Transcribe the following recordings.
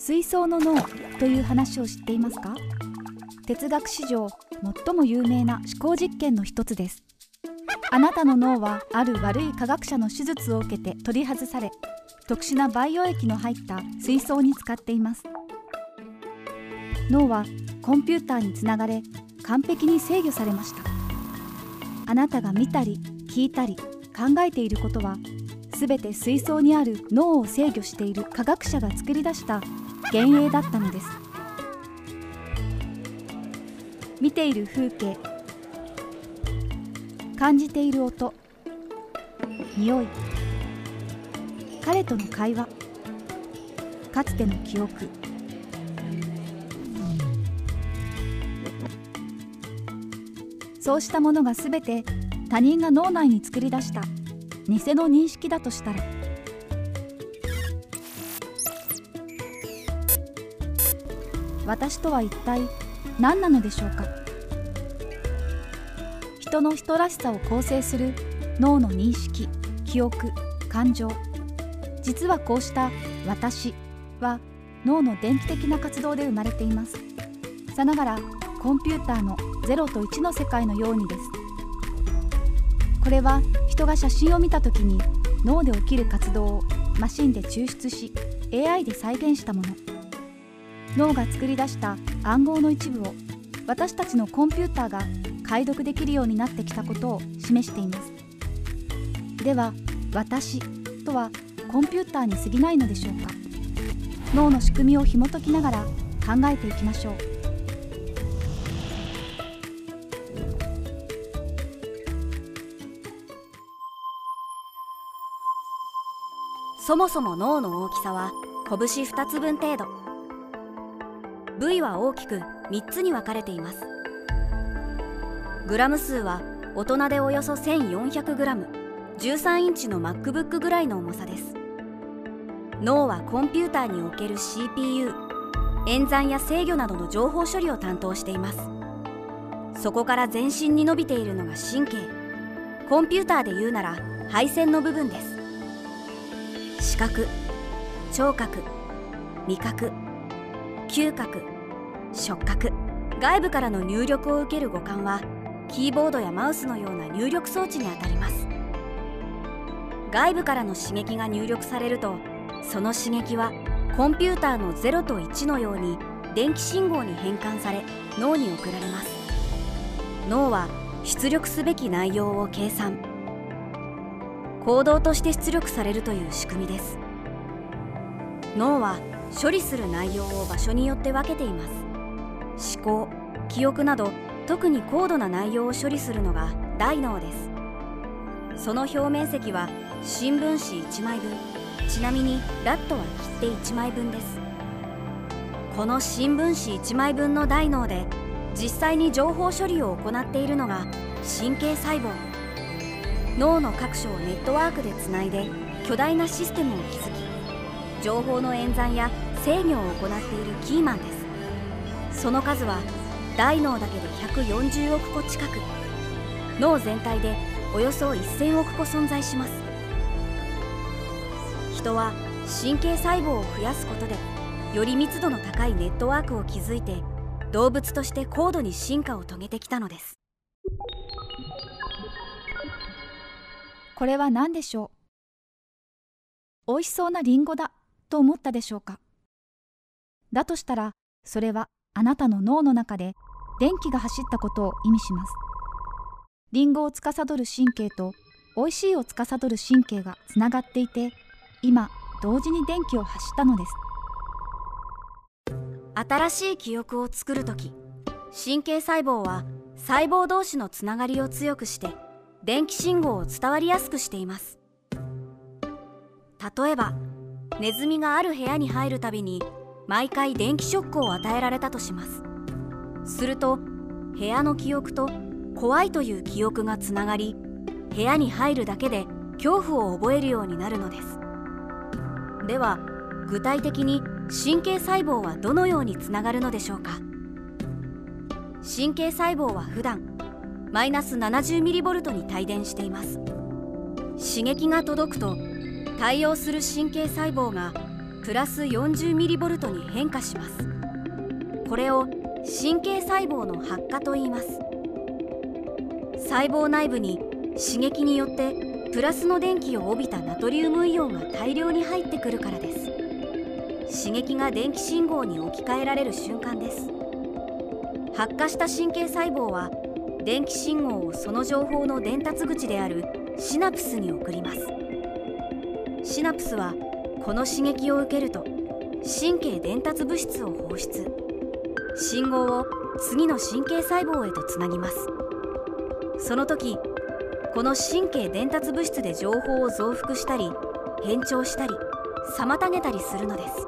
水槽の脳という話を知っていますか？哲学史上最も有名な思考実験の一つです。あなたの脳はある悪い科学者の手術を受けて取り外され特殊な培養液の入った水槽に使っています。脳はコンピューターにつながれ完璧に制御されました。あなたが見たり聞いたり考えていることは全て水槽にある脳を制御している科学者が作り出した幻影だったのです。見ている風景。感じている音。匂い。彼との会話。かつての記憶。そうしたものが全て他人が脳内に作り出した偽の認識だとしたら。私とは一体何なのでしょうか？人の人らしさを構成する脳の認識記憶感情。実はこうした「私」は脳の電気的な活動で生まれています。さながらコンピューターの0と1の世界のようにです。これは人が写真を見た時に脳で起きる活動をマシンで抽出し AI で再現したもの。脳が作り出した暗号の一部を私たちのコンピューターが解読できるようになってきたことを示しています。では「私」とはコンピューターに過ぎないのでしょうか。脳の仕組みを紐解きながら考えていきましょう。そもそも脳の大きさは拳2つ分程度。部位は大きく3つに分かれています。グラム数は大人でおよそ1400グラム13インチの MacBook ぐらいの重さです。脳はコンピューターにおける CPU 演算や制御などの情報処理を担当しています。そこから全身に伸びているのが神経コンピューターで言うなら配線の部分です。視覚聴覚味覚嗅覚触覚外部からの入力を受ける五感はキーボードやマウスのような入力装置にあたります。外部からの刺激が入力されるとその刺激はコンピューターの0と1のように電気信号に変換され脳に送られます。脳は出力すべき内容を計算。行動として出力されるという仕組みです。脳は処理する内容を場所によって分けています。思考記憶など特に高度な内容を処理するのが大脳です。その表面積は新聞紙1枚分。ちなみにラットは切手1枚分です。この新聞紙1枚分の大脳で実際に情報処理を行っているのが神経細胞。脳の各所をネットワークでつないで巨大なシステムを築き情報の演算や制御を行っているキーマンです。その数は大脳だけで140億個近く。脳全体でおよそ1000億個存在します。人は神経細胞を増やすことでより密度の高いネットワークを築いて動物として高度に進化を遂げてきたのです。これは何でしょう？美味しそうなリンゴだ。と思ったでしょうか？だとしたらそれはあなたの脳の中で電気が走ったことを意味します。リンゴを司る神経と美味しいを司る神経がつながっていて今同時に電気を発したのです。新しい記憶を作るとき神経細胞は細胞同士のつながりを強くして電気信号を伝わりやすくしています。例えばネズミがある部屋に入るたびに毎回電気ショックを与えられたとします。すると部屋の記憶と怖いという記憶がつながり部屋に入るだけで恐怖を覚えるようになるのです。では具体的に神経細胞はどのようにつながるのでしょうか？神経細胞は普段マイナス 70mV に帯電しています。刺激が届くと対応する神経細胞がプラス 40mV に変化します。これを神経細胞の発火と言います。細胞内部に刺激によってプラスの電気を帯びたナトリウムイオンが大量に入ってくるからです。刺激が電気信号に置き換えられる瞬間です。発火した神経細胞は電気信号をその情報の伝達口であるシナプスに送ります。シナプスはこの刺激を受けると神経伝達物質を放出。信号を次の神経細胞へとつなぎます。その時この神経伝達物質で情報を増幅したり変調したり妨げたりするのです。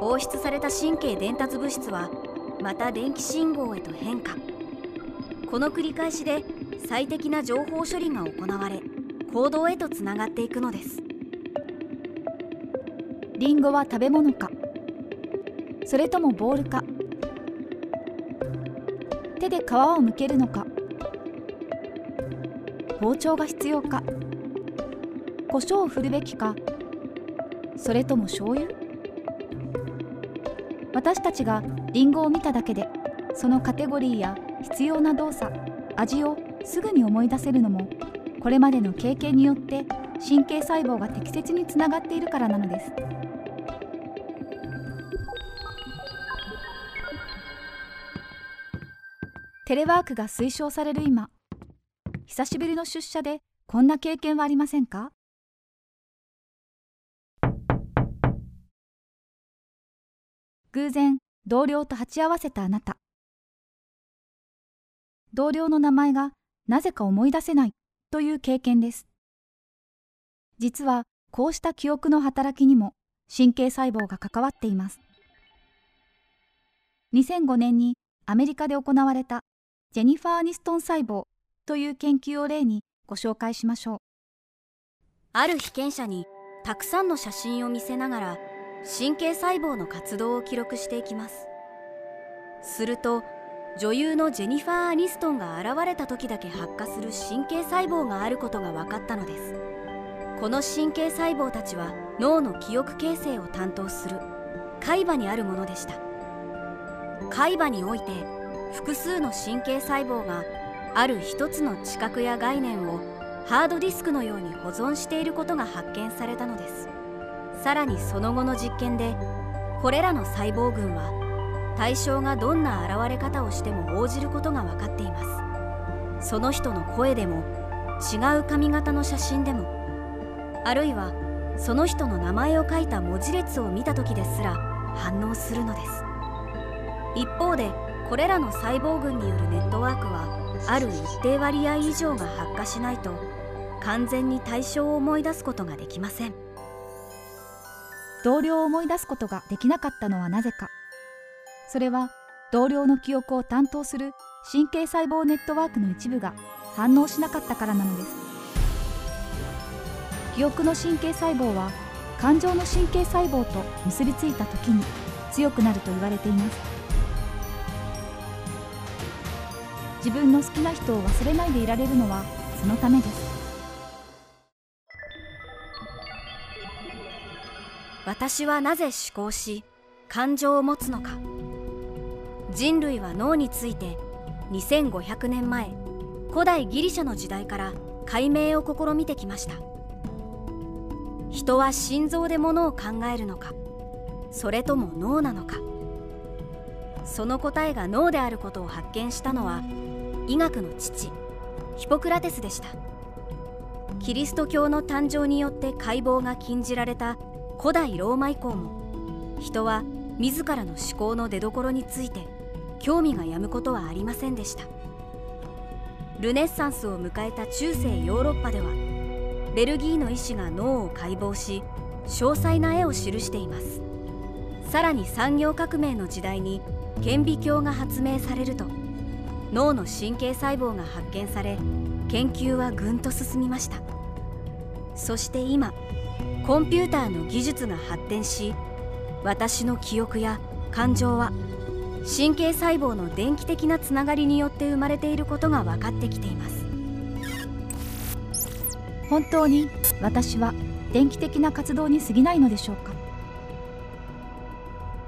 放出された神経伝達物質はまた電気信号へと変化。この繰り返しで最適な情報処理が行われ行動へとつながっていくのです。リンゴは食べ物か。それともボールか。手で皮を剥けるのか。包丁が必要か。胡椒を振るべきか。それとも醤油。私たちがリンゴを見ただけでそのカテゴリーや必要な動作味をすぐに思い出せるのもこれまでの経験によって神経細胞が適切につながっているからなのです。テレワークが推奨される今久しぶりの出社でこんな経験はありませんか？偶然同僚と鉢合わせたあなた。同僚の名前がなぜか思い出せないという経験です。実はこうした記憶の働きにも神経細胞が関わっています。2005年にアメリカで行われたジェニファー・ニストン細胞という研究を例にご紹介しましょう。ある被験者にたくさんの写真を見せながら神経細胞の活動を記録していきます。すると女優のジェニファー・アニストンが現れた時だけ発火する神経細胞があることが分かったのです。この神経細胞たちは脳の記憶形成を担当する海馬にあるものでした。海馬において複数の神経細胞がある一つの知覚や概念をハードディスクのように保存していることが発見されたのです。さらにその後の実験でこれらの細胞群は対象がどんな現れ方をしても応じることが分かっています。その人の声でも違う髪型の写真でもあるいはその人の名前を書いた文字列を見た時ですら反応するのです。一方でこれらの細胞群によるネットワークはある一定割合以上が発火しないと完全に対象を思い出すことができません。同僚を思い出すことができなかったのはなぜか。それは同僚の記憶を担当する神経細胞ネットワークの一部が反応しなかったからなのです。記憶の神経細胞は感情の神経細胞と結びついた時に強くなると言われています。自分の好きな人を忘れないでいられるのはそのためです。私はなぜ思考し感情を持つのか。人類は脳について2500年前古代ギリシャの時代から解明を試みてきました。人は心臓でものを考えるのかそれとも脳なのか。その答えが脳であることを発見したのは医学の父ヒポクラテスでした。キリスト教の誕生によって解剖が禁じられた古代ローマ以降も人は自らの思考の出どころについて興味がやむことはありませんでした。ルネッサンスを迎えた中世ヨーロッパではベルギーの医師が脳を解剖し詳細な絵を記しています。さらに産業革命の時代に顕微鏡が発明されると脳の神経細胞が発見され研究はぐんと進みました。そして今コンピューターの技術が発展し私の記憶や感情は神経細胞の電気的なつながりによって生まれていることが分かってきています。本当に私は電気的な活動に過ぎないのでしょうか？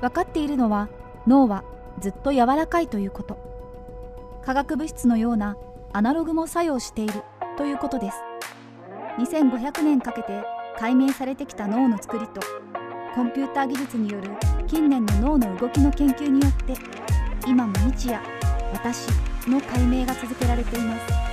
分かっているのは脳はずっと柔らかいということ。化学物質のようなアナログも作用しているということです。2500年かけて解明されてきた脳の作りとコンピューター技術による近年の脳の動きの研究によって今も日夜私の解明が続けられています。